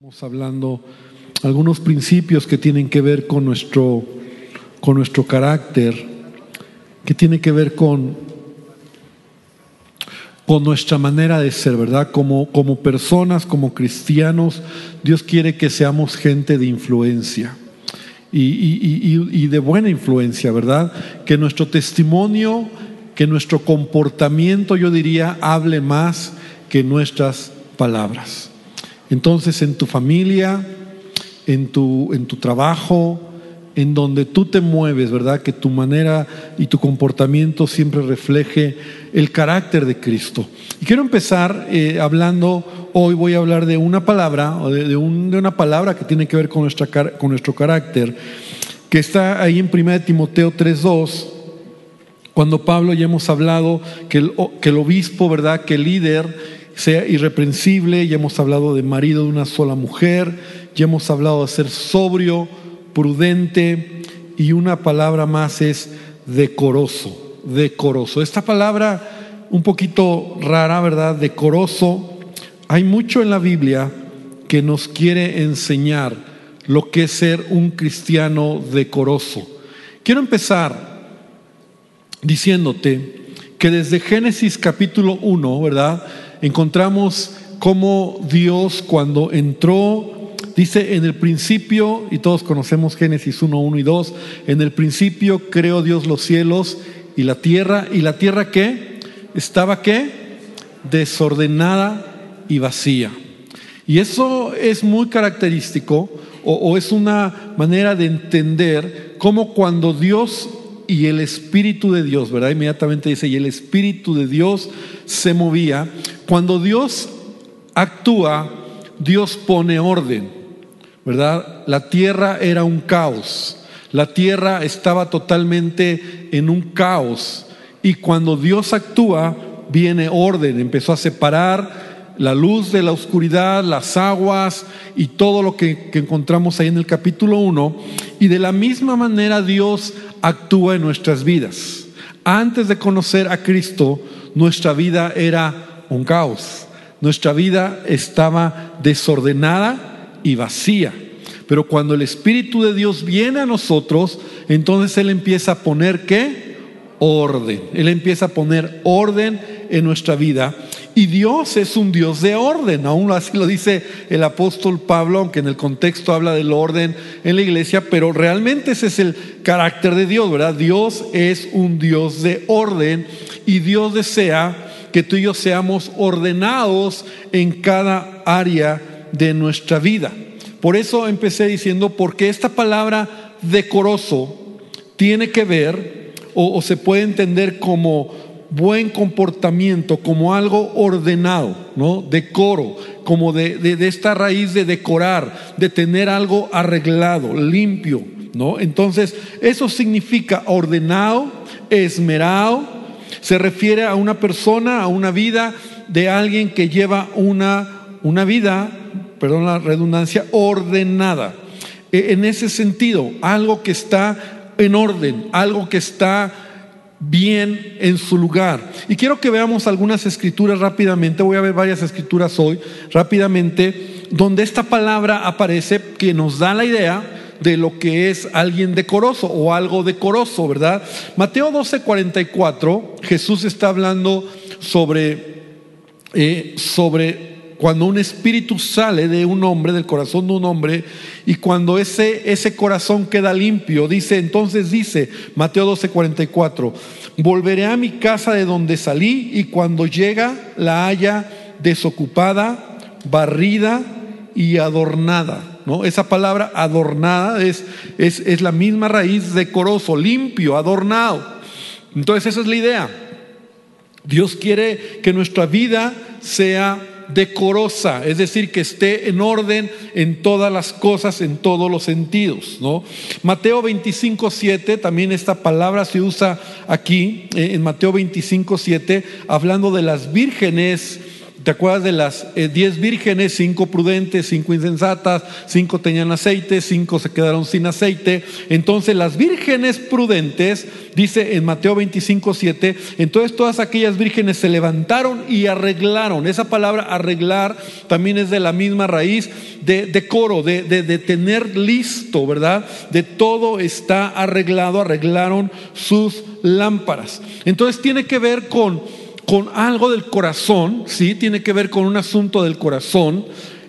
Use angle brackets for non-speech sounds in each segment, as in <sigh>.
Estamos hablando algunos principios que tienen que ver con nuestro, con nuestro carácter, que tiene que ver con, con nuestra manera de ser, ¿verdad? Como, como personas, como cristianos, Dios quiere que seamos gente de influencia y, y, y de buena influencia, ¿verdad? Que nuestro testimonio, que nuestro comportamiento, yo diría, hable más que nuestras palabras. Entonces en tu familia, en tu, en tu trabajo, en donde tú te mueves, ¿verdad? Que tu manera y tu comportamiento siempre refleje el carácter de Cristo. Y quiero empezar eh, hablando, hoy voy a hablar de una palabra, o de, una palabra que tiene que ver con, nuestra, con nuestro carácter, que está ahí en 1 Timoteo 3.2, cuando Pablo ya hemos hablado que el, que el obispo, ¿verdad? Que el líder sea irreprensible, ya hemos hablado de marido de una sola mujer, ya hemos hablado de ser sobrio, prudente y una palabra más es decoroso, decoroso. Esta palabra un poquito rara, ¿verdad? Decoroso. Hay mucho en la Biblia que nos quiere enseñar lo que es ser un cristiano decoroso. Quiero empezar diciéndote que desde Génesis capítulo 1, ¿verdad? Encontramos cómo Dios cuando entró, dice en el principio, y todos conocemos Génesis 1, 1 y 2, en el principio creó Dios los cielos y la tierra, y la tierra qué? Estaba qué? Desordenada y vacía. Y eso es muy característico o, o es una manera de entender cómo cuando Dios y el Espíritu de Dios, ¿verdad? Inmediatamente dice, y el Espíritu de Dios se movía. Cuando Dios actúa, Dios pone orden, ¿verdad? La tierra era un caos, la tierra estaba totalmente en un caos. Y cuando Dios actúa, viene orden, empezó a separar la luz de la oscuridad, las aguas y todo lo que, encontramos ahí en el capítulo 1. Y de la misma manera Dios actúa en nuestras vidas. Antes de conocer a Cristo, nuestra vida era un caos. Nuestra vida estaba desordenada y vacía. Pero cuando el Espíritu de Dios viene a nosotros, entonces Él empieza a poner qué? Orden. Él empieza a poner orden en nuestra vida. Y Dios es un Dios de orden, aún así lo dice el apóstol Pablo, aunque en el contexto habla del orden en la iglesia, pero realmente ese es el carácter de Dios, ¿verdad? Dios es un Dios de orden y Dios desea que tú y yo seamos ordenados en cada área de nuestra vida. Por eso empecé diciendo, porque esta palabra decoroso tiene que ver o, o se puede entender como buen comportamiento como algo ordenado, ¿no? Decoro, como de, de, esta raíz de decorar, de tener algo arreglado, limpio, ¿no? Entonces, eso significa ordenado, esmerado, se refiere a una persona, a una vida de alguien que lleva una, una vida, perdón la redundancia, ordenada. E, en ese sentido, algo que está en orden, algo que está bien en su lugar. Y quiero que veamos algunas escrituras rápidamente, voy a ver varias escrituras hoy rápidamente, donde esta palabra aparece que nos da la idea de lo que es alguien decoroso o algo decoroso, ¿verdad? Mateo 12:44, Jesús está hablando sobre, eh, sobre cuando un espíritu sale de un hombre, del corazón de un hombre, y cuando ese, ese corazón queda limpio, dice, entonces dice, Mateo 12, 44, volveré a mi casa de donde salí y cuando llega la haya desocupada, barrida y adornada. ¿no? Esa palabra adornada es, es, es la misma raíz decoroso, limpio, adornado. Entonces esa es la idea. Dios quiere que nuestra vida sea decorosa, es decir, que esté en orden en todas las cosas, en todos los sentidos. ¿no? Mateo 25, 7, también esta palabra se usa aquí, eh, en Mateo 25, 7, hablando de las vírgenes ¿Te acuerdas de las eh, diez vírgenes? Cinco prudentes, cinco insensatas, cinco tenían aceite, cinco se quedaron sin aceite. Entonces las vírgenes prudentes, dice en Mateo 25, 7, entonces todas aquellas vírgenes se levantaron y arreglaron. Esa palabra arreglar también es de la misma raíz de decoro, de, tener listo, ¿verdad? De todo está arreglado, arreglaron sus lámparas. Entonces tiene que ver con con algo del corazón, sí, tiene que ver con un asunto del corazón,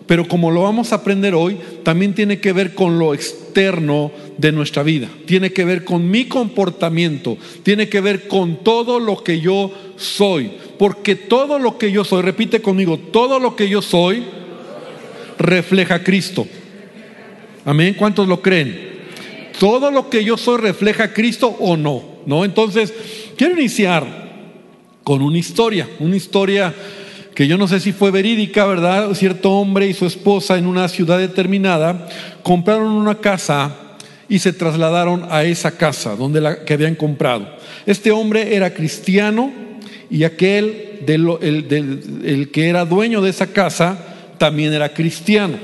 pero como lo vamos a aprender hoy, también tiene que ver con lo externo de nuestra vida, tiene que ver con mi comportamiento, tiene que ver con todo lo que yo soy, porque todo lo que yo soy, repite conmigo, todo lo que yo soy refleja a Cristo. Amén, ¿cuántos lo creen? Todo lo que yo soy refleja a Cristo o no, ¿no? Entonces, quiero iniciar con una historia, una historia que yo no sé si fue verídica, ¿verdad? Cierto hombre y su esposa en una ciudad determinada compraron una casa y se trasladaron a esa casa donde la que habían comprado. Este hombre era cristiano y aquel el que era dueño de esa casa también era cristiano.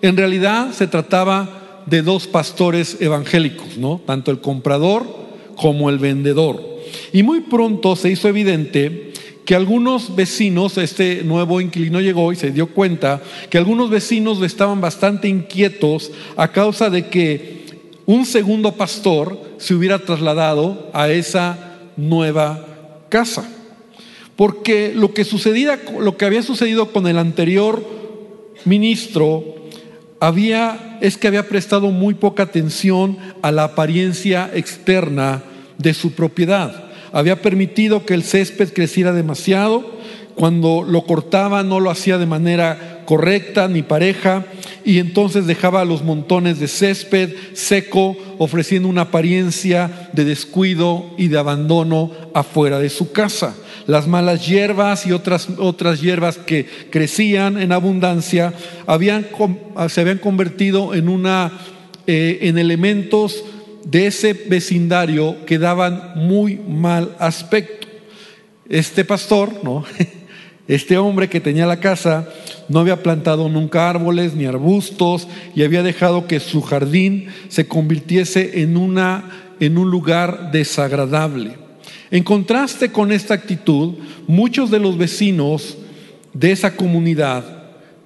En realidad se trataba de dos pastores evangélicos, ¿no? Tanto el comprador como el vendedor. Y muy pronto se hizo evidente que algunos vecinos, este nuevo inquilino llegó y se dio cuenta que algunos vecinos estaban bastante inquietos a causa de que un segundo pastor se hubiera trasladado a esa nueva casa. Porque lo que sucedía, lo que había sucedido con el anterior ministro había es que había prestado muy poca atención a la apariencia externa de su propiedad había permitido que el césped creciera demasiado, cuando lo cortaba no lo hacía de manera correcta ni pareja y entonces dejaba los montones de césped seco ofreciendo una apariencia de descuido y de abandono afuera de su casa. Las malas hierbas y otras, otras hierbas que crecían en abundancia se habían convertido en, una, eh, en elementos de ese vecindario que daban muy mal aspecto. Este pastor, ¿no? <laughs> Este hombre que tenía la casa no había plantado nunca árboles ni arbustos y había dejado que su jardín se convirtiese en, una, en un lugar desagradable. En contraste con esta actitud, muchos de los vecinos de esa comunidad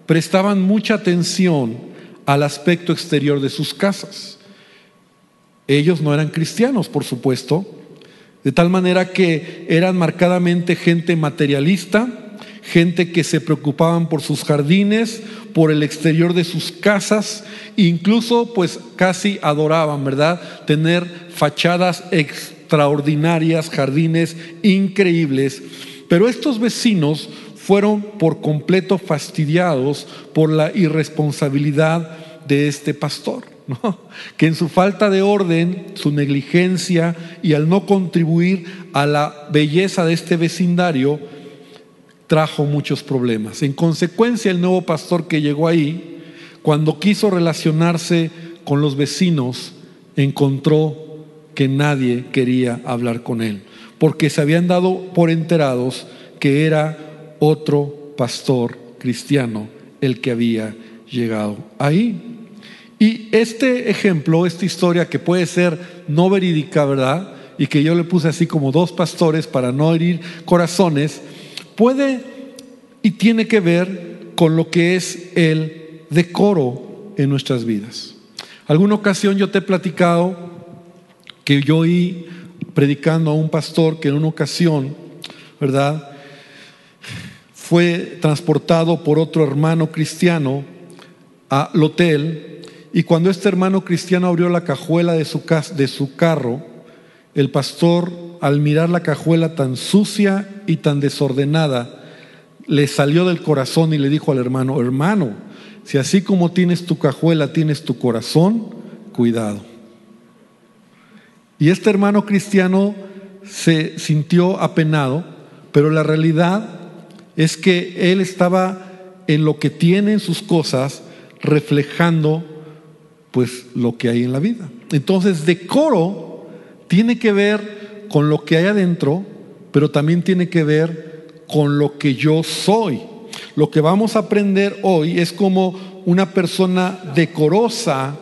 prestaban mucha atención al aspecto exterior de sus casas. Ellos no eran cristianos, por supuesto, de tal manera que eran marcadamente gente materialista, gente que se preocupaban por sus jardines, por el exterior de sus casas, incluso pues casi adoraban, ¿verdad? Tener fachadas extraordinarias, jardines increíbles. Pero estos vecinos fueron por completo fastidiados por la irresponsabilidad de este pastor que en su falta de orden, su negligencia y al no contribuir a la belleza de este vecindario, trajo muchos problemas. En consecuencia, el nuevo pastor que llegó ahí, cuando quiso relacionarse con los vecinos, encontró que nadie quería hablar con él, porque se habían dado por enterados que era otro pastor cristiano el que había llegado ahí. Y este ejemplo, esta historia que puede ser no verídica, ¿verdad? Y que yo le puse así como dos pastores para no herir corazones, puede y tiene que ver con lo que es el decoro en nuestras vidas. Alguna ocasión yo te he platicado que yo oí predicando a un pastor que en una ocasión, ¿verdad? Fue transportado por otro hermano cristiano al hotel y cuando este hermano cristiano abrió la cajuela de su, carro, el pastor, al mirar la cajuela tan sucia y tan desordenada, le salió del corazón y le dijo al hermano, hermano, si así como tienes tu cajuela, tienes tu corazón, cuidado. Y este hermano cristiano se sintió apenado, pero la realidad es que él estaba en lo que tiene en sus cosas reflejando pues lo que hay en la vida. Entonces, decoro tiene que ver con lo que hay adentro, pero también tiene que ver con lo que yo soy. lo que vamos a aprender hoy es como una persona decorosa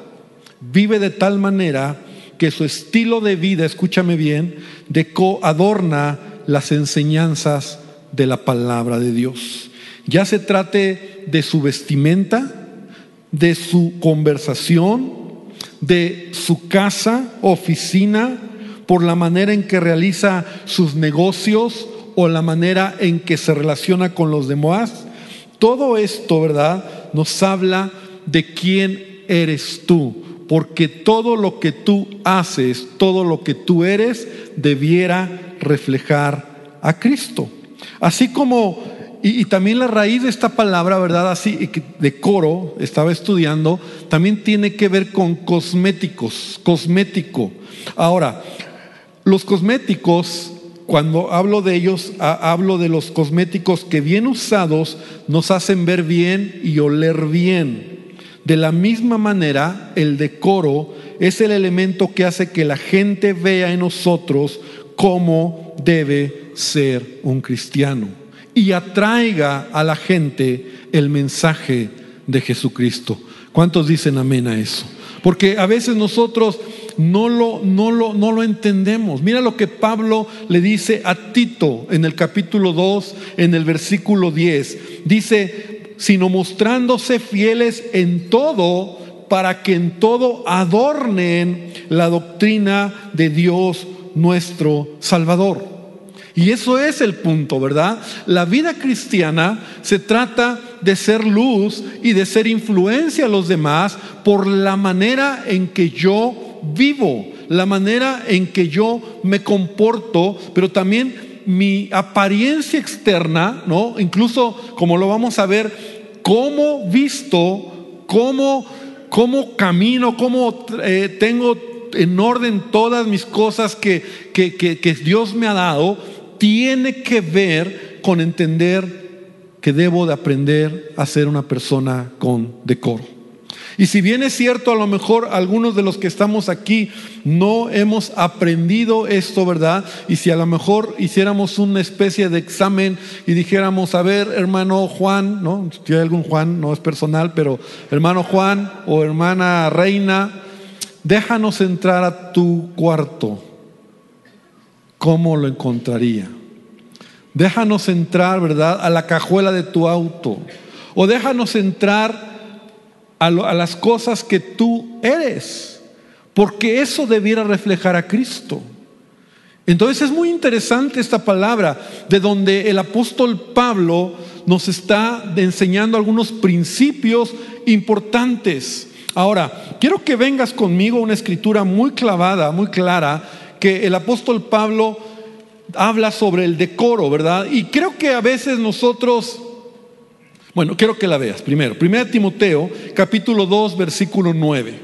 vive de tal manera que su estilo de vida, escúchame bien, adorna las enseñanzas de la palabra de Dios. Ya se trate de su vestimenta, de su conversación, de su casa, oficina, por la manera en que realiza sus negocios o la manera en que se relaciona con los demás. Todo esto, ¿verdad? Nos habla de quién eres tú, porque todo lo que tú haces, todo lo que tú eres, debiera reflejar a Cristo. Así como, y, también la raíz de esta palabra, ¿verdad? Así, de coro, estaba estudiando, también tiene que ver con cosméticos, cosmético. Ahora, los cosméticos, cuando hablo de ellos, hablo de los cosméticos que bien usados nos hacen ver bien y oler bien. De la misma manera, el decoro es el elemento que hace que la gente vea en nosotros cómo debe ser un cristiano y atraiga a la gente el mensaje de Jesucristo. ¿Cuántos dicen amén a eso? Porque a veces nosotros no lo, no lo, no lo entendemos. Mira lo que Pablo le dice a Tito en el capítulo 2, en el versículo 10. Dice, sino mostrándose fieles en todo, para que en todo adornen la doctrina de Dios nuestro Salvador. Y eso es el punto, ¿verdad? La vida cristiana se trata de ser luz y de ser influencia a los demás por la manera en que yo vivo, la manera en que yo me comporto, pero también mi apariencia externa, ¿no? Incluso como lo vamos a ver, cómo visto, cómo, cómo camino, cómo eh, tengo en orden todas mis cosas que, que, que Dios me ha dado, tiene que ver con entender que debo de aprender a ser una persona con decoro. Y si bien es cierto, a lo mejor algunos de los que estamos aquí no hemos aprendido esto, ¿verdad? Y si a lo mejor hiciéramos una especie de examen y dijéramos, a ver, hermano Juan, ¿no? Si hay algún Juan, no es personal, pero hermano Juan o hermana Reina, déjanos entrar a tu cuarto. ¿Cómo lo encontraría? Déjanos entrar, ¿verdad? A la cajuela de tu auto. O déjanos entrar a, las cosas que tú eres, porque eso debiera reflejar a Cristo. Entonces es muy interesante esta palabra, de donde el apóstol Pablo nos está enseñando algunos principios importantes. Ahora, quiero que vengas conmigo a una escritura muy clavada, muy clara, que el apóstol Pablo habla sobre el decoro, ¿verdad? Y creo que a veces nosotros bueno, quiero que la veas primero. Primera Timoteo, capítulo 2, versículo 9.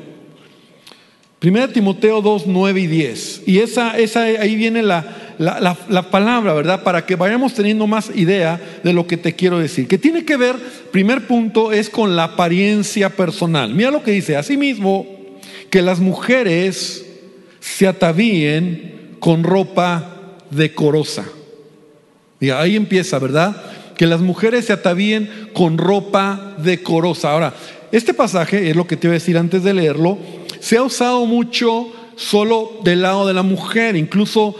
Primera Timoteo 2, 9 y 10. Y esa, esa ahí viene la, la, la, palabra, ¿verdad? Para que vayamos teniendo más idea de lo que te quiero decir. Que tiene que ver, primer punto, es con la apariencia personal. Mira lo que dice. Asimismo, que las mujeres se atavíen con ropa decorosa. Y ahí empieza, ¿verdad? que las mujeres se atavíen con ropa decorosa. Ahora, este pasaje es lo que te iba a decir antes de leerlo, se ha usado mucho solo del lado de la mujer, incluso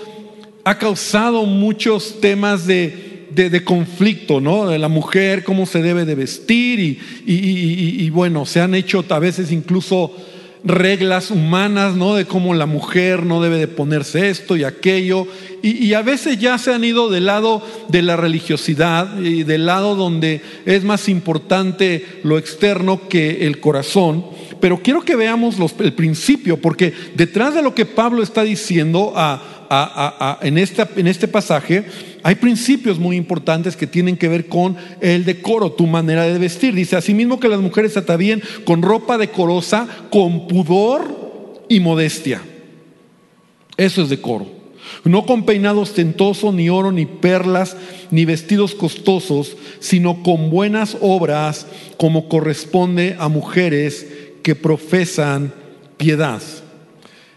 ha causado muchos temas de, de, conflicto, ¿no? De la mujer, cómo se debe de vestir y, y, bueno, se han hecho a veces incluso reglas humanas, ¿no? De cómo la mujer no debe de ponerse esto y aquello. Y, a veces ya se han ido del lado de la religiosidad y del lado donde es más importante lo externo que el corazón. Pero quiero que veamos el principio, porque detrás de lo que Pablo está diciendo en, en este pasaje, hay principios muy importantes que tienen que ver con el decoro, tu manera de vestir. Dice, asimismo que las mujeres atavíen con ropa decorosa, con pudor y modestia. Eso es decoro. No con peinado ostentoso, ni oro, ni perlas, ni vestidos costosos, sino con buenas obras, como corresponde a mujeres que profesan piedad.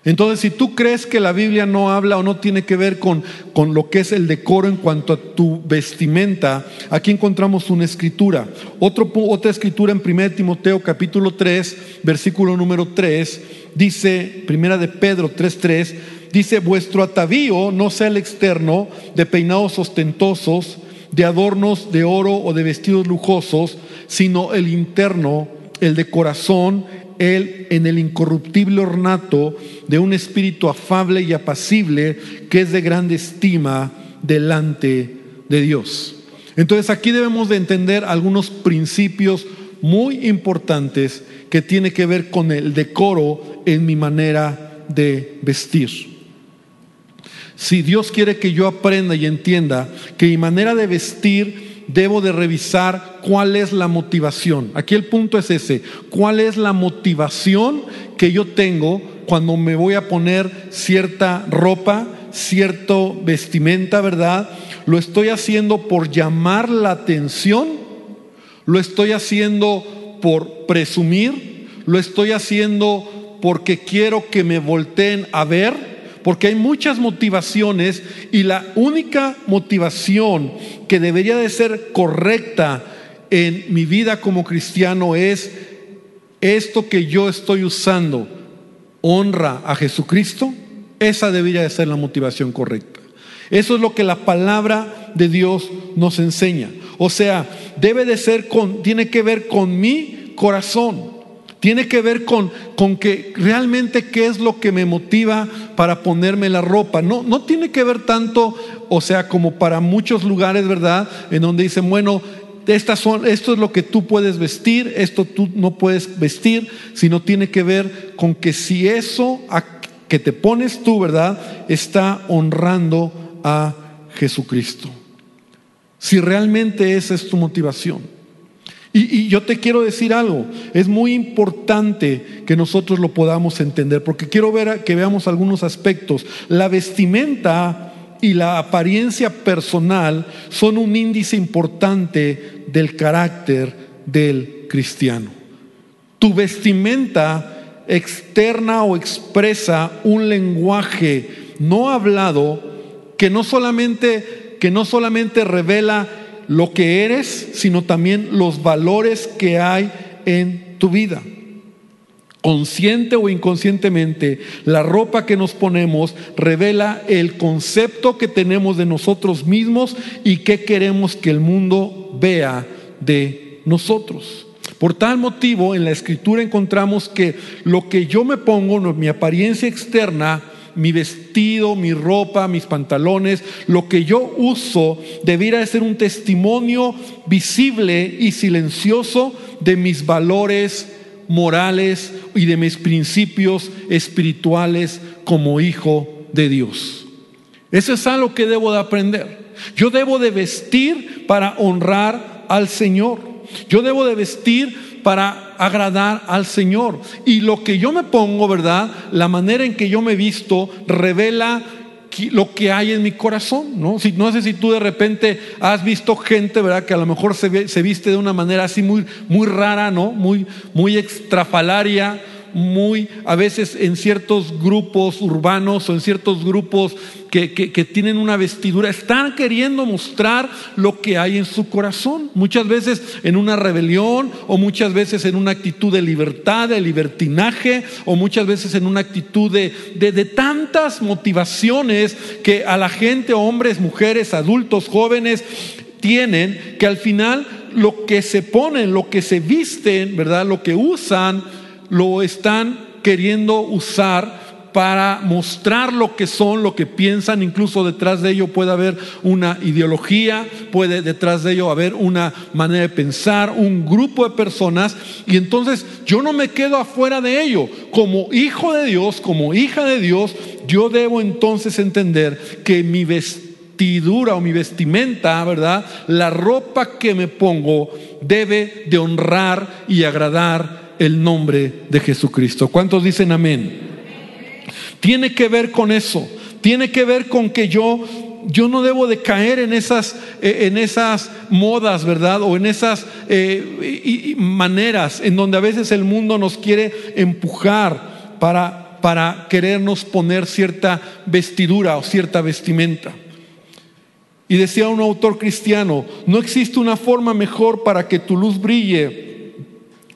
Entonces, si tú crees que la Biblia no habla o no tiene que ver con, con, lo que es el decoro en cuanto a tu vestimenta, aquí encontramos una escritura. Otro, otra escritura en 1 Timoteo capítulo 3, versículo número 3, dice, primera de Pedro 3.3, dice, vuestro atavío no sea el externo de peinados ostentosos, de adornos de oro o de vestidos lujosos, sino el interno, el de corazón, él en el incorruptible ornato de un espíritu afable y apacible que es de grande estima delante de Dios. Entonces aquí debemos de entender algunos principios muy importantes que tiene que ver con el decoro en mi manera de vestir. Si Dios quiere que yo aprenda y entienda que mi manera de vestir debo de revisar cuál es la motivación. Aquí el punto es ese, cuál es la motivación que yo tengo cuando me voy a poner cierta ropa, cierto vestimenta, ¿verdad? ¿Lo estoy haciendo por llamar la atención? ¿Lo estoy haciendo por presumir? ¿Lo estoy haciendo porque quiero que me volteen a ver? Porque hay muchas motivaciones y la única motivación que debería de ser correcta en mi vida como cristiano es esto que yo estoy usando honra a Jesucristo, esa debería de ser la motivación correcta. Eso es lo que la palabra de Dios nos enseña. O sea, debe de ser con, tiene que ver con mi corazón. Tiene que ver con, con que realmente qué es lo que me motiva para ponerme la ropa. No, no tiene que ver tanto, o sea, como para muchos lugares, ¿verdad? En donde dicen, bueno, estas son, esto es lo que tú puedes vestir, esto tú no puedes vestir, sino tiene que ver con que si eso que te pones tú, ¿verdad? Está honrando a Jesucristo. Si realmente esa es tu motivación. Y, yo te quiero decir algo, es muy importante que nosotros lo podamos entender, porque quiero ver que veamos algunos aspectos. La vestimenta y la apariencia personal son un índice importante del carácter del cristiano. Tu vestimenta externa o expresa un lenguaje no hablado que no solamente que no solamente revela lo que eres, sino también los valores que hay en tu vida. Consciente o inconscientemente, la ropa que nos ponemos revela el concepto que tenemos de nosotros mismos y qué queremos que el mundo vea de nosotros. Por tal motivo, en la escritura encontramos que lo que yo me pongo, mi apariencia externa, mi vestido, mi ropa, mis pantalones, lo que yo uso, debiera ser un testimonio visible y silencioso de mis valores morales y de mis principios espirituales como hijo de Dios. Eso es algo que debo de aprender. Yo debo de vestir para honrar al Señor. Yo debo de vestir para agradar al Señor. Y lo que yo me pongo, ¿verdad? La manera en que yo me visto revela lo que hay en mi corazón, ¿no? Si, no sé si tú de repente has visto gente, ¿verdad? Que a lo mejor se, se viste de una manera así muy, muy rara, ¿no? Muy, muy extrafalaria muy, a veces en ciertos grupos urbanos o en ciertos grupos que, tienen una vestidura, están queriendo mostrar lo que hay en su corazón. Muchas veces en una rebelión o muchas veces en una actitud de libertad, de libertinaje o muchas veces en una actitud de, de tantas motivaciones que a la gente, hombres, mujeres, adultos, jóvenes, tienen que al final lo que se ponen, lo que se visten, ¿verdad? Lo que usan, lo están queriendo usar para mostrar lo que son, lo que piensan, incluso detrás de ello puede haber una ideología, puede detrás de ello haber una manera de pensar, un grupo de personas, y entonces yo no me quedo afuera de ello. Como hijo de Dios, como hija de Dios, yo debo entonces entender que mi vestidura o mi vestimenta, ¿verdad? La ropa que me pongo debe de honrar y agradar el nombre de Jesucristo. ¿Cuántos dicen amén? Tiene que ver con eso. Tiene que ver con que yo yo no debo de caer en esas, eh, en esas modas, ¿verdad? O en esas eh, maneras en donde a veces el mundo nos quiere empujar para para querernos poner cierta vestidura o cierta vestimenta. Y decía un autor cristiano, no existe una forma mejor para que tu luz brille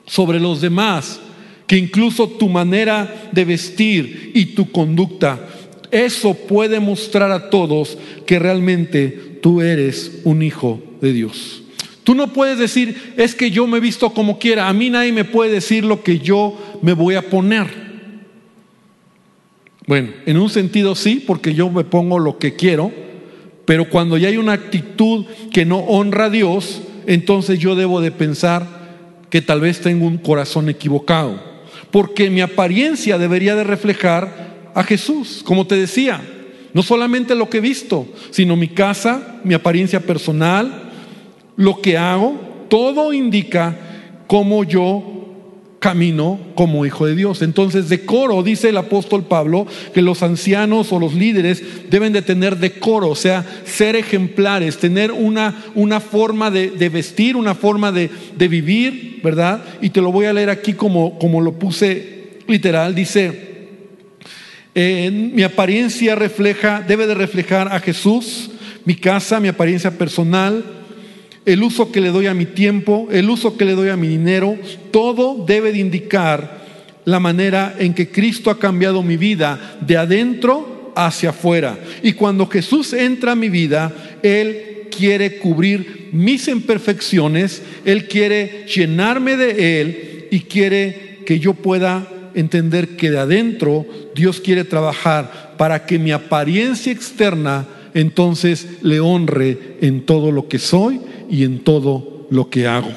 sobre los demás que incluso tu manera de vestir y tu conducta. Eso puede mostrar a todos que realmente tú eres un hijo de Dios. Tú no puedes decir, es que yo me visto como quiera. A mí nadie me puede decir lo que yo me voy a poner. Bueno, en un sentido sí, porque yo me pongo lo que quiero, pero cuando ya hay una actitud que no honra a Dios, entonces yo debo de pensar que tal vez tengo un corazón equivocado, porque mi apariencia debería de reflejar a Jesús, como te decía, no solamente lo que he visto, sino mi casa, mi apariencia personal, lo que hago, todo indica cómo yo camino como hijo de Dios. Entonces, decoro, dice el apóstol Pablo, que los ancianos o los líderes deben de tener decoro, o sea, ser ejemplares, tener una, una forma de, vestir, una forma de, vivir, ¿verdad? Y te lo voy a leer aquí como, como lo puse literal, dice, mi apariencia refleja, debe de reflejar a Jesús, mi casa, mi apariencia personal, el uso que le doy a mi tiempo, el uso que le doy a mi dinero, todo debe de indicar la manera en que Cristo ha cambiado mi vida de adentro hacia afuera. Y cuando Jesús entra a mi vida, Él quiere cubrir mis imperfecciones, Él quiere llenarme de Él y quiere que yo pueda entender que de adentro Dios quiere trabajar para que mi apariencia externa entonces le honre en todo lo que soy y en todo lo que hago.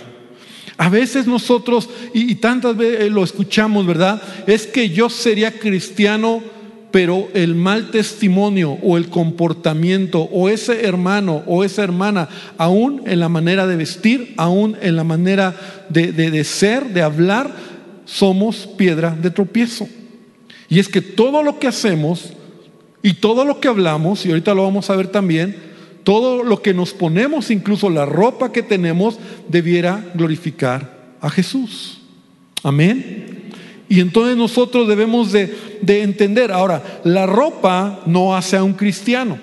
A veces nosotros, y, tantas veces lo escuchamos, ¿verdad? Es que yo sería cristiano, pero el mal testimonio o el comportamiento o ese hermano o esa hermana, aún en la manera de vestir, aún en la manera de, de ser, de hablar, somos piedra de tropiezo. Y es que todo lo que hacemos y todo lo que hablamos, y ahorita lo vamos a ver también, todo lo que nos ponemos, incluso la ropa que tenemos, debiera glorificar a Jesús. Amén. Y entonces nosotros debemos de, entender, ahora, la ropa no hace a un cristiano,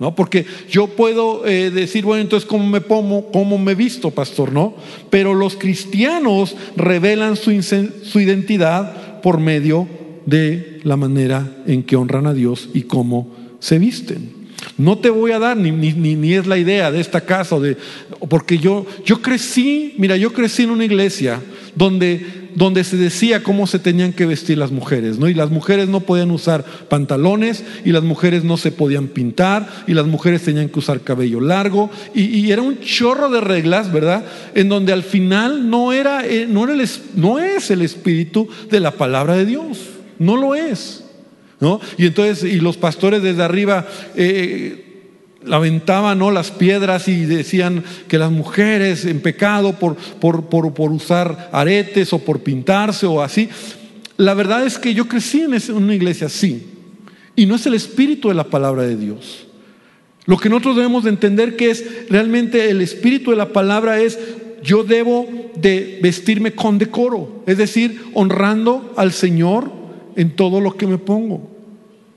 ¿no? Porque yo puedo eh, decir, bueno, entonces, ¿cómo me pongo, cómo me visto, pastor? ¿No? Pero los cristianos revelan su, su identidad por medio de la manera en que honran a Dios y cómo se visten. No te voy a dar, ni, ni, ni, es la idea de esta casa, de, porque yo, yo crecí, mira, yo crecí en una iglesia donde, donde se decía cómo se tenían que vestir las mujeres, ¿no? Y las mujeres no podían usar pantalones, y las mujeres no se podían pintar, y las mujeres tenían que usar cabello largo, y, era un chorro de reglas, ¿verdad? En donde al final no, era, eh, no, no es el espíritu de la palabra de Dios, no lo es. Y entonces, y los pastores desde arriba eh, lamentaban ¿no? las piedras y decían que las mujeres en pecado por, por, por, usar aretes o por pintarse o así. La verdad es que yo crecí en una iglesia así. Y no es el espíritu de la palabra de Dios. Lo que nosotros debemos de entender que es realmente el espíritu de la palabra es yo debo de vestirme con decoro, es decir, honrando al Señor en todo lo que me pongo.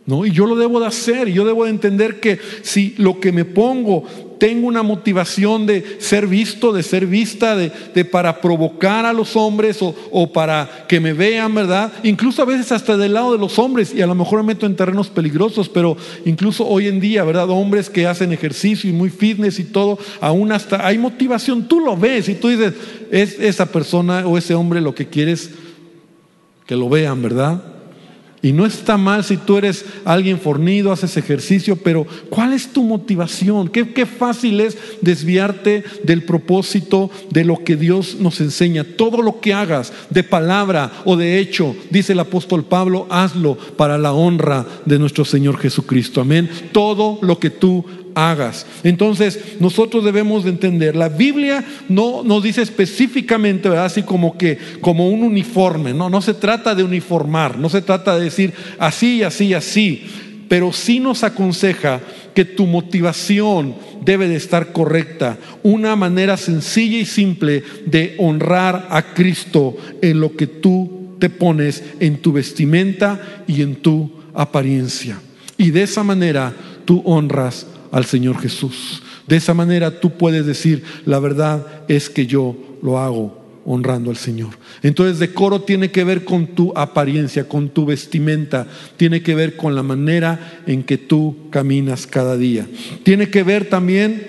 ¿No? Y yo lo debo de hacer, y yo debo de entender que si lo que me pongo tengo una motivación de ser visto, de ser vista, de, para provocar a los hombres o, o, para que me vean, ¿verdad? Incluso a veces hasta del lado de los hombres, y a lo mejor me meto en terrenos peligrosos, pero incluso hoy en día, ¿verdad? Hombres que hacen ejercicio y muy fitness y todo, aún hasta hay motivación, tú lo ves y tú dices, es esa persona o ese hombre lo que quieres que lo vean, ¿verdad? Y no está mal si tú eres alguien fornido, haces ejercicio, pero ¿cuál es tu motivación? Qué, fácil es desviarte del propósito de lo que Dios nos enseña. Todo lo que hagas, de palabra o de hecho, dice el apóstol Pablo, hazlo para la honra de nuestro Señor Jesucristo. Amén. Todo lo que tú hagas. Entonces, nosotros debemos de entender, la Biblia no nos dice específicamente, así como que como un uniforme, no, no se trata de uniformar, no se trata de decir así, así, así, pero sí nos aconseja que tu motivación debe de estar correcta, una manera sencilla y simple de honrar a Cristo en lo que tú te pones en tu vestimenta y en tu apariencia. Y de esa manera tú honras al Señor Jesús. De esa manera tú puedes decir, la verdad es que yo lo hago honrando al Señor. Entonces decoro tiene que ver con tu apariencia, con tu vestimenta, tiene que ver con la manera en que tú caminas cada día. Tiene que ver también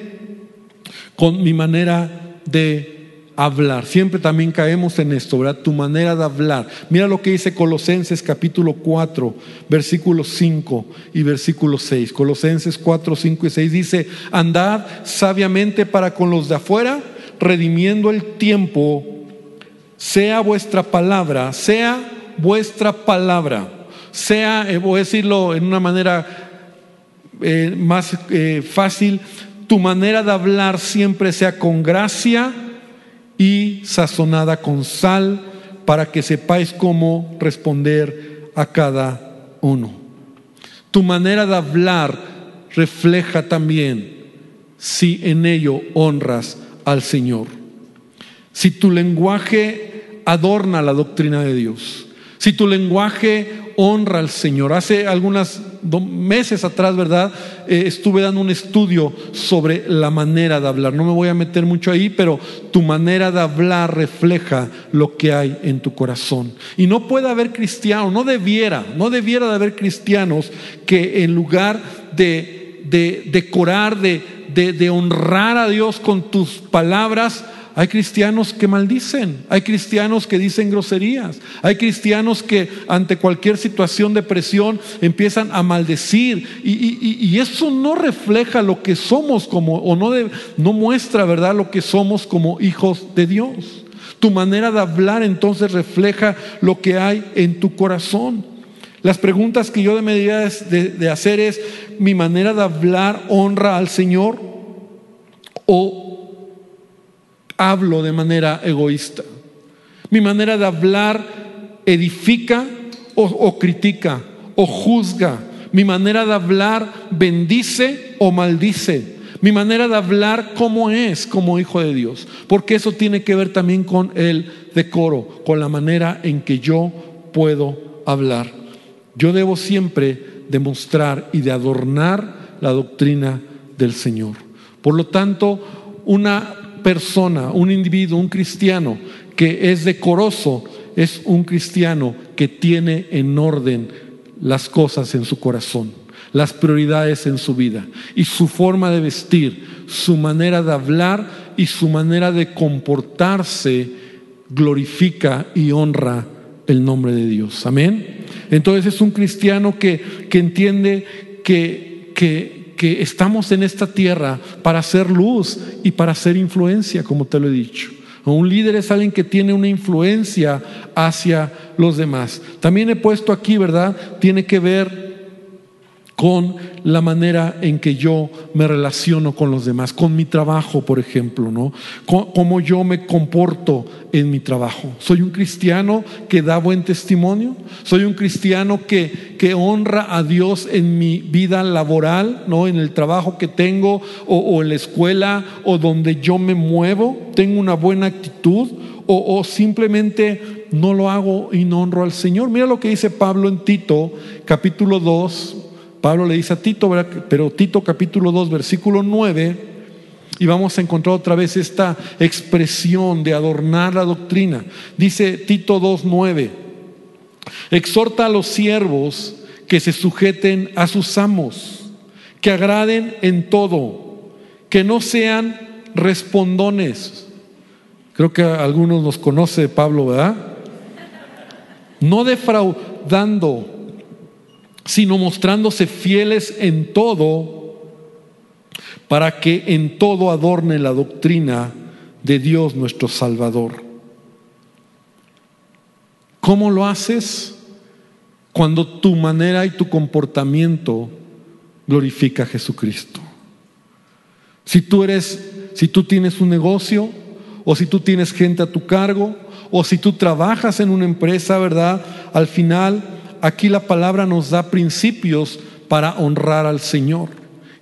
con mi manera de hablar. Siempre también caemos en esto, ¿verdad? Tu manera de hablar. Mira lo que dice Colosenses capítulo 4, versículos 5 y versículo 6. Colosenses 4, 5 y 6 dice, andad sabiamente para con los de afuera, redimiendo el tiempo sea vuestra palabra, sea vuestra palabra, sea, eh, voy a decirlo en una manera eh, más eh, fácil, tu manera de hablar siempre sea con gracia y sazonada con sal, para que sepáis cómo responder a cada uno. Tu manera de hablar refleja también si en ello honras al Señor si tu lenguaje adorna la doctrina de Dios, si tu lenguaje honra al Señor. Hace algunos meses atrás, ¿verdad? Eh, estuve dando un estudio sobre la manera de hablar. No me voy a meter mucho ahí, pero tu manera de hablar refleja lo que hay en tu corazón. Y no puede haber cristianos, no debiera, no debiera de haber cristianos que en lugar de, de decorar, de, de honrar a Dios con tus palabras, hay cristianos que maldicen, hay cristianos que dicen groserías, hay cristianos que ante cualquier situación de presión empiezan a maldecir y, eso no refleja lo que somos como, o no, no muestra, ¿verdad?, lo que somos como hijos de Dios. Tu manera de hablar entonces refleja lo que hay en tu corazón. Las preguntas que yo debería de, de hacer es, ¿mi manera de hablar honra al Señor? ¿O hablo de manera egoísta. Mi manera de hablar edifica o, critica o juzga. Mi manera de hablar bendice o maldice. Mi manera de hablar cómo es como hijo de Dios. Porque eso tiene que ver también con el decoro, con la manera en que yo puedo hablar. Yo debo siempre demostrar y de adornar la doctrina del Señor. Por lo tanto, una persona, un individuo, un cristiano que es decoroso, es un cristiano que tiene en orden las cosas en su corazón, las prioridades en su vida y su forma de vestir, su manera de hablar y su manera de comportarse glorifica y honra el nombre de Dios. Amén. Entonces es un cristiano que, que entiende que, que que estamos en esta tierra para hacer luz y para hacer influencia, como te lo he dicho. Un líder es alguien que tiene una influencia hacia los demás. También he puesto aquí, ¿verdad? Tiene que ver con la manera en que yo me relaciono con los demás, con mi trabajo, por ejemplo, ¿no? Cómo yo me comporto en mi trabajo. ¿Soy un cristiano que da buen testimonio? ¿Soy un cristiano que, honra a Dios en mi vida laboral, ¿no? En el trabajo que tengo o, o en la escuela o donde yo me muevo. ¿Tengo una buena actitud? O, o, simplemente no lo hago y no honro al Señor. Mira lo que dice Pablo en Tito, capítulo 2, Pablo le dice a Tito, pero Tito capítulo 2, versículo 9, y vamos a encontrar otra vez esta expresión de adornar la doctrina. Dice Tito 2, 9, exhorta a los siervos que se sujeten a sus amos, que agraden en todo, que no sean respondones. Creo que algunos nos conoce Pablo, ¿verdad? No defraudando sino mostrándose fieles en todo, para que en todo adorne la doctrina de Dios nuestro Salvador. ¿Cómo lo haces? Cuando tu manera y tu comportamiento glorifica a Jesucristo. Si tú eres, si tú tienes un negocio, o si tú tienes gente a tu cargo, o si tú trabajas en una empresa, ¿verdad? Al final aquí la palabra nos da principios para honrar al Señor.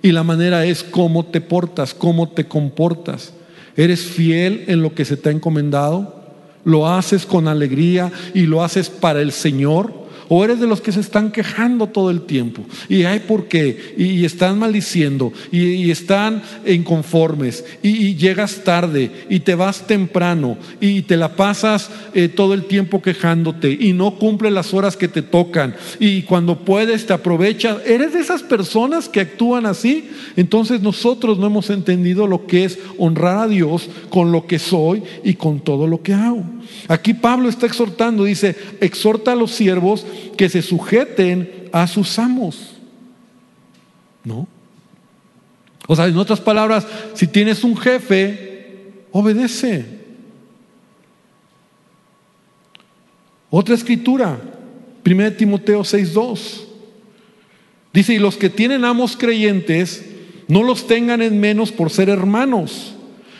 Y la manera es cómo te portas, cómo te comportas. ¿Eres fiel en lo que se te ha encomendado? lo haces con alegría y lo haces para el Señor. O eres de los que se están quejando todo el tiempo. Y hay por qué. Y, están maldiciendo. Y, están inconformes. Y, llegas tarde. Y te vas temprano. Y te la pasas eh, todo el tiempo quejándote. Y no cumple las horas que te tocan. Y cuando puedes te aprovechas. ¿Eres de esas personas que actúan así? Entonces nosotros no hemos entendido lo que es honrar a Dios con lo que soy y con todo lo que hago. Aquí Pablo está exhortando. Dice, exhorta a los siervos que se sujeten a sus amos. ¿No? O sea, en otras palabras, si tienes un jefe, obedece. Otra escritura, 1 Timoteo 6:2. Dice, y los que tienen amos creyentes, no los tengan en menos por ser hermanos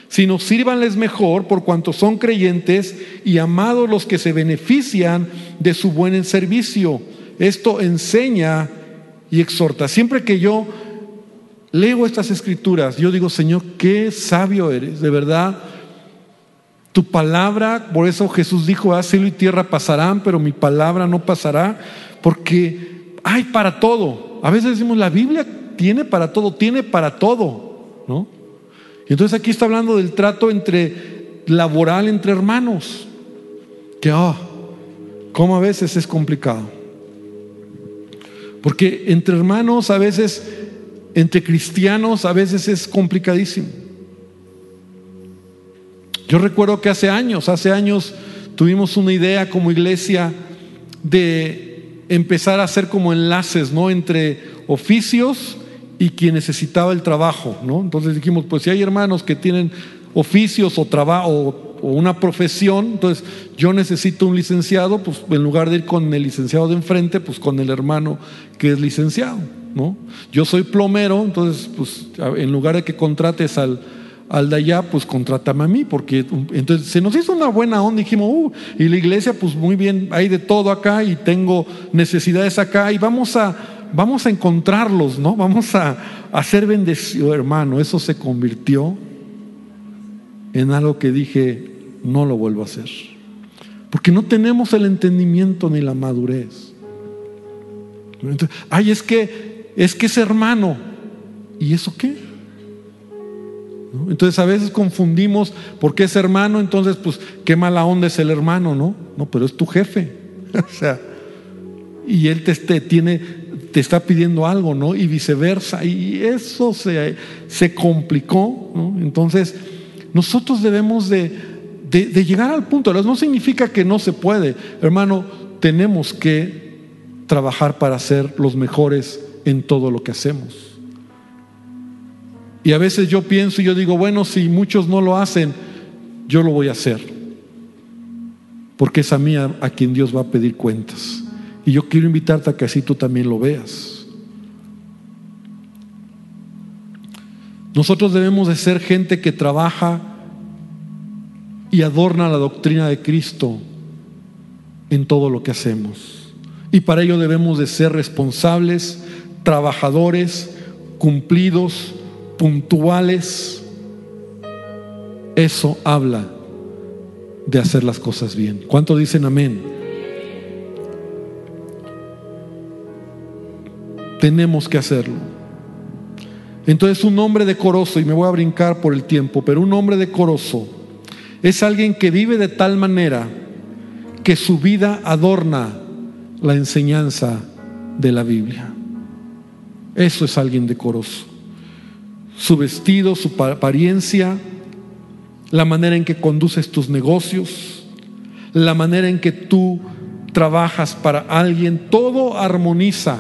sino sírvanles mejor por cuanto son creyentes y amados los que se benefician de su buen servicio. Esto enseña y exhorta. Siempre que yo leo estas escrituras, yo digo, Señor, qué sabio eres, de verdad. Tu palabra, por eso Jesús dijo, ah, cielo y tierra pasarán, pero mi palabra no pasará, porque hay para todo. A veces decimos, la Biblia tiene para todo, tiene para todo, ¿no? Entonces aquí está hablando del trato entre laboral entre hermanos. Que, oh, como a veces es complicado. Porque entre hermanos a veces, entre cristianos a veces es complicadísimo. Yo recuerdo que hace años, hace años tuvimos una idea como iglesia de empezar a hacer como enlaces, ¿no? Entre oficios y quien necesitaba el trabajo, ¿no? Entonces dijimos, pues si hay hermanos que tienen oficios o trabajo o una profesión, entonces yo necesito un licenciado, pues en lugar de ir con el licenciado de enfrente, pues con el hermano que es licenciado, ¿no? Yo soy plomero, entonces pues en lugar de que contrates al al de allá, pues contrátame a mí, porque entonces se nos hizo una buena onda, dijimos, uh, y la iglesia, pues muy bien, hay de todo acá y tengo necesidades acá y vamos a vamos a encontrarlos, ¿no? Vamos a, hacer ser bendecido, hermano. Eso se convirtió en algo que dije, no lo vuelvo a hacer. Porque no tenemos el entendimiento ni la madurez. ay, es que es que es hermano. ¿Y eso qué? Entonces a veces confundimos porque es hermano, entonces pues qué mala onda es el hermano, ¿no? No, pero es tu jefe. <laughs> o sea, y él te tiene te está pidiendo algo, ¿no? Y viceversa. Y eso se, se complicó, ¿no? Entonces, nosotros debemos de, de, llegar al punto. No significa que no se puede. Hermano, tenemos que trabajar para ser los mejores en todo lo que hacemos. Y a veces yo pienso y yo digo, bueno, si muchos no lo hacen, yo lo voy a hacer. Porque es a mí a quien Dios va a pedir cuentas. Y yo quiero invitarte a que así tú también lo veas. Nosotros debemos de ser gente que trabaja y adorna la doctrina de Cristo en todo lo que hacemos. Y para ello debemos de ser responsables, trabajadores, cumplidos, puntuales. Eso habla de hacer las cosas bien. ¿Cuánto dicen amén? Tenemos que hacerlo. Entonces un hombre decoroso, y me voy a brincar por el tiempo, pero un hombre decoroso es alguien que vive de tal manera que su vida adorna la enseñanza de la Biblia. Eso es alguien decoroso. Su vestido, su apariencia, la manera en que conduces tus negocios, la manera en que tú trabajas para alguien, todo armoniza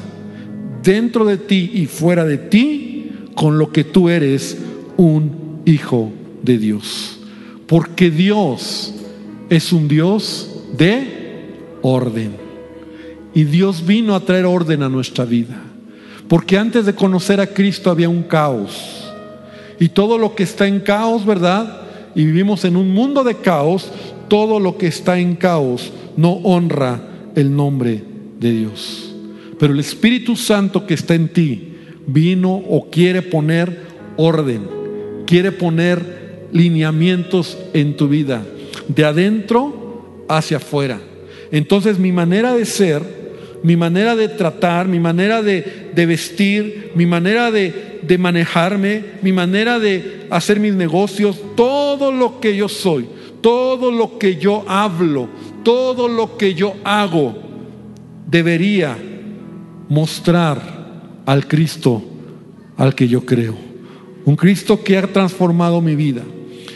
dentro de ti y fuera de ti con lo que tú eres un hijo de Dios. Porque Dios es un Dios de orden. Y Dios vino a traer orden a nuestra vida. Porque antes de conocer a Cristo había un caos. Y todo lo que está en caos, ¿verdad? Y vivimos en un mundo de caos, todo lo que está en caos no honra el nombre de Dios. Pero el Espíritu Santo que está en ti vino o quiere poner orden, quiere poner lineamientos en tu vida, de adentro hacia afuera. Entonces mi manera de ser, mi manera de tratar, mi manera de, vestir, mi manera de, manejarme, mi manera de hacer mis negocios, todo lo que yo soy, todo lo que yo hablo, todo lo que yo hago, debería mostrar al Cristo al que yo creo. Un Cristo que ha transformado mi vida.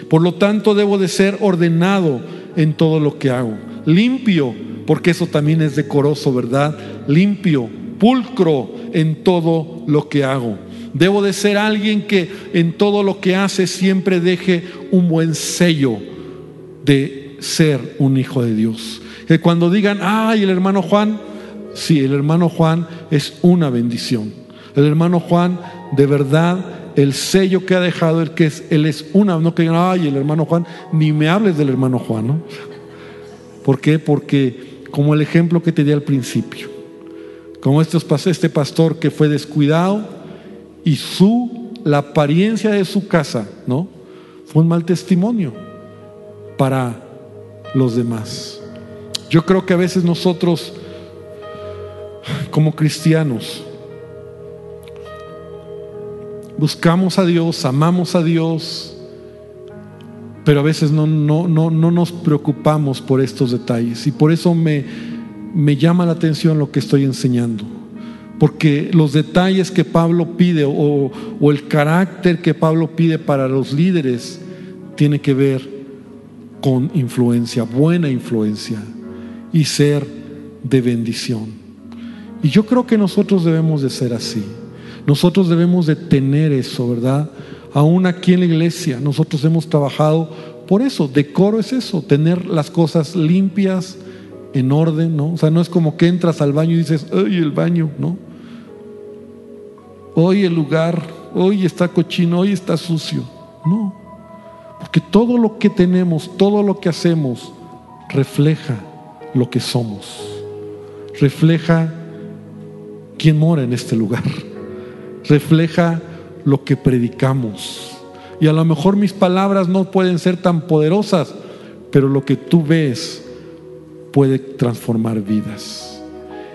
Por lo tanto, debo de ser ordenado en todo lo que hago. Limpio, porque eso también es decoroso, ¿verdad? Limpio, pulcro en todo lo que hago. Debo de ser alguien que en todo lo que hace siempre deje un buen sello de ser un hijo de Dios. Que cuando digan, ay, el hermano Juan, sí, el hermano Juan es una bendición. El hermano Juan, de verdad, el sello que ha dejado, el que es, él es una, no que ay, el hermano Juan, ni me hables del hermano Juan, ¿no? ¿Por qué? Porque como el ejemplo que te di al principio, como este pastor que fue descuidado y su, la apariencia de su casa, ¿no? Fue un mal testimonio para los demás. Yo creo que a veces nosotros, como cristianos, buscamos a Dios, amamos a Dios, pero a veces no, no, no, no nos preocupamos por estos detalles. Y por eso me, me llama la atención lo que estoy enseñando. Porque los detalles que Pablo pide o, o el carácter que Pablo pide para los líderes tiene que ver con influencia, buena influencia y ser de bendición. Y yo creo que nosotros debemos de ser así. Nosotros debemos de tener eso, ¿verdad? Aún aquí en la iglesia nosotros hemos trabajado por eso. Decoro es eso, tener las cosas limpias, en orden, ¿no? O sea, no es como que entras al baño y dices, ¡ay, el baño! ¿No? Hoy el lugar, hoy está cochino, hoy está sucio. No. Porque todo lo que tenemos, todo lo que hacemos, refleja lo que somos. Refleja quién mora en este lugar. Refleja lo que predicamos. Y a lo mejor mis palabras no pueden ser tan poderosas, pero lo que tú ves puede transformar vidas.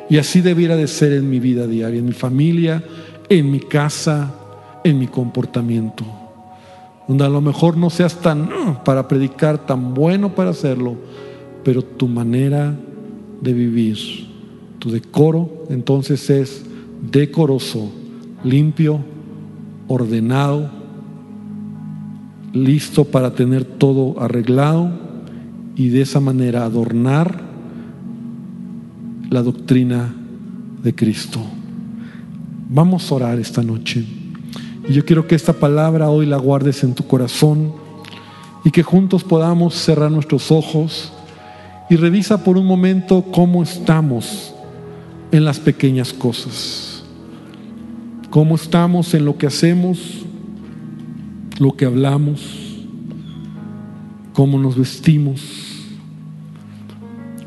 Y así debiera de ser en mi vida diaria, en mi familia, en mi casa, en mi comportamiento. Donde a lo mejor no seas tan uh, para predicar, tan bueno para hacerlo, pero tu manera de vivir, tu decoro, entonces es decoroso, limpio, ordenado, listo para tener todo arreglado y de esa manera adornar la doctrina de Cristo. Vamos a orar esta noche. Y yo quiero que esta palabra hoy la guardes en tu corazón y que juntos podamos cerrar nuestros ojos y revisa por un momento cómo estamos en las pequeñas cosas. Cómo estamos en lo que hacemos, lo que hablamos, cómo nos vestimos,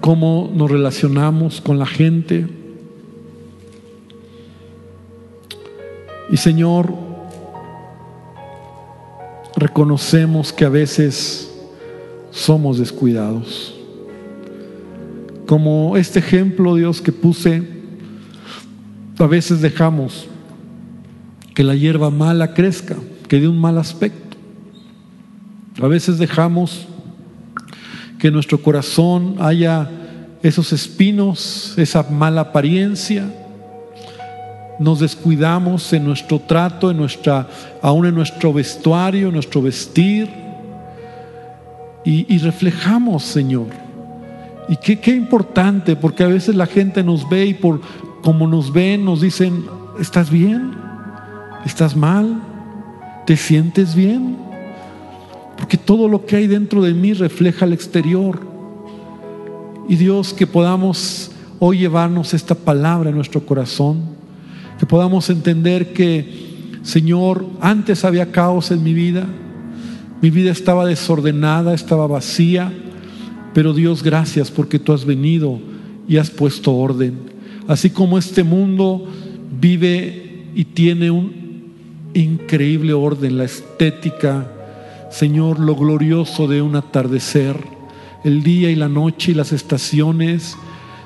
cómo nos relacionamos con la gente. Y Señor, reconocemos que a veces somos descuidados. Como este ejemplo, Dios, que puse, a veces dejamos que la hierba mala crezca que dé un mal aspecto. A veces dejamos que en nuestro corazón haya esos espinos, esa mala apariencia. Nos descuidamos en nuestro trato, en nuestra, aún en nuestro vestuario, en nuestro vestir. Y, reflejamos, Señor. Y qué, qué importante, porque a veces la gente nos ve y por como nos ven, nos dicen, ¿estás bien? ¿Estás mal? ¿Te sientes bien? Porque todo lo que hay dentro de mí refleja el exterior. Y Dios, que podamos hoy llevarnos esta palabra en nuestro corazón, que podamos entender que, Señor, antes había caos en mi vida, mi vida estaba desordenada, estaba vacía, pero Dios, gracias porque tú has venido y has puesto orden. Así como este mundo vive y tiene un increíble orden, la estética, Señor, lo glorioso de un atardecer, el día y la noche y las estaciones.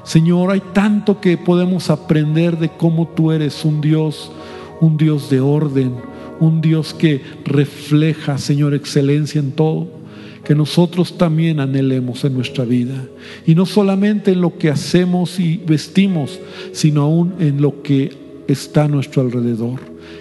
Señor, hay tanto que podemos aprender de cómo tú eres un Dios, un Dios de orden, un Dios que refleja, Señor, excelencia en todo que nosotros también anhelemos en nuestra vida. Y no solamente en lo que hacemos y vestimos, sino aún en lo que está a nuestro alrededor.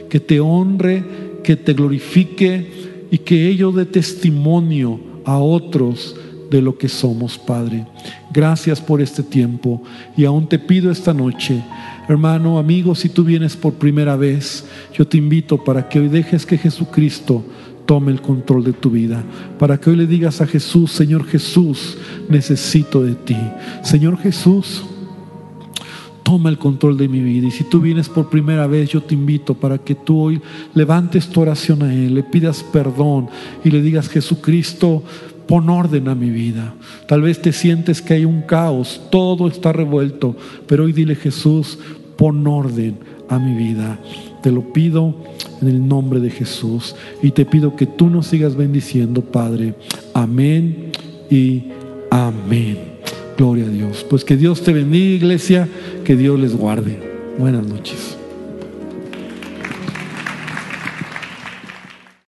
Que te honre, que te glorifique y que ello dé testimonio a otros de lo que somos, Padre. Gracias por este tiempo y aún te pido esta noche, hermano, amigo, si tú vienes por primera vez, yo te invito para que hoy dejes que Jesucristo tome el control de tu vida. Para que hoy le digas a Jesús, Señor Jesús, necesito de ti. Señor Jesús, toma el control de mi vida. Y si tú vienes por primera vez, yo te invito para que tú hoy levantes tu oración a Él, le pidas perdón y le digas, Jesucristo, pon orden a mi vida. Tal vez te sientes que hay un caos, todo está revuelto, pero hoy dile, Jesús, pon orden a mi vida. Te lo pido en el nombre de Jesús y te pido que tú nos sigas bendiciendo, Padre. Amén y amén. Gloria a Dios. Pues que Dios te bendiga, iglesia, que Dios les guarde. Buenas noches.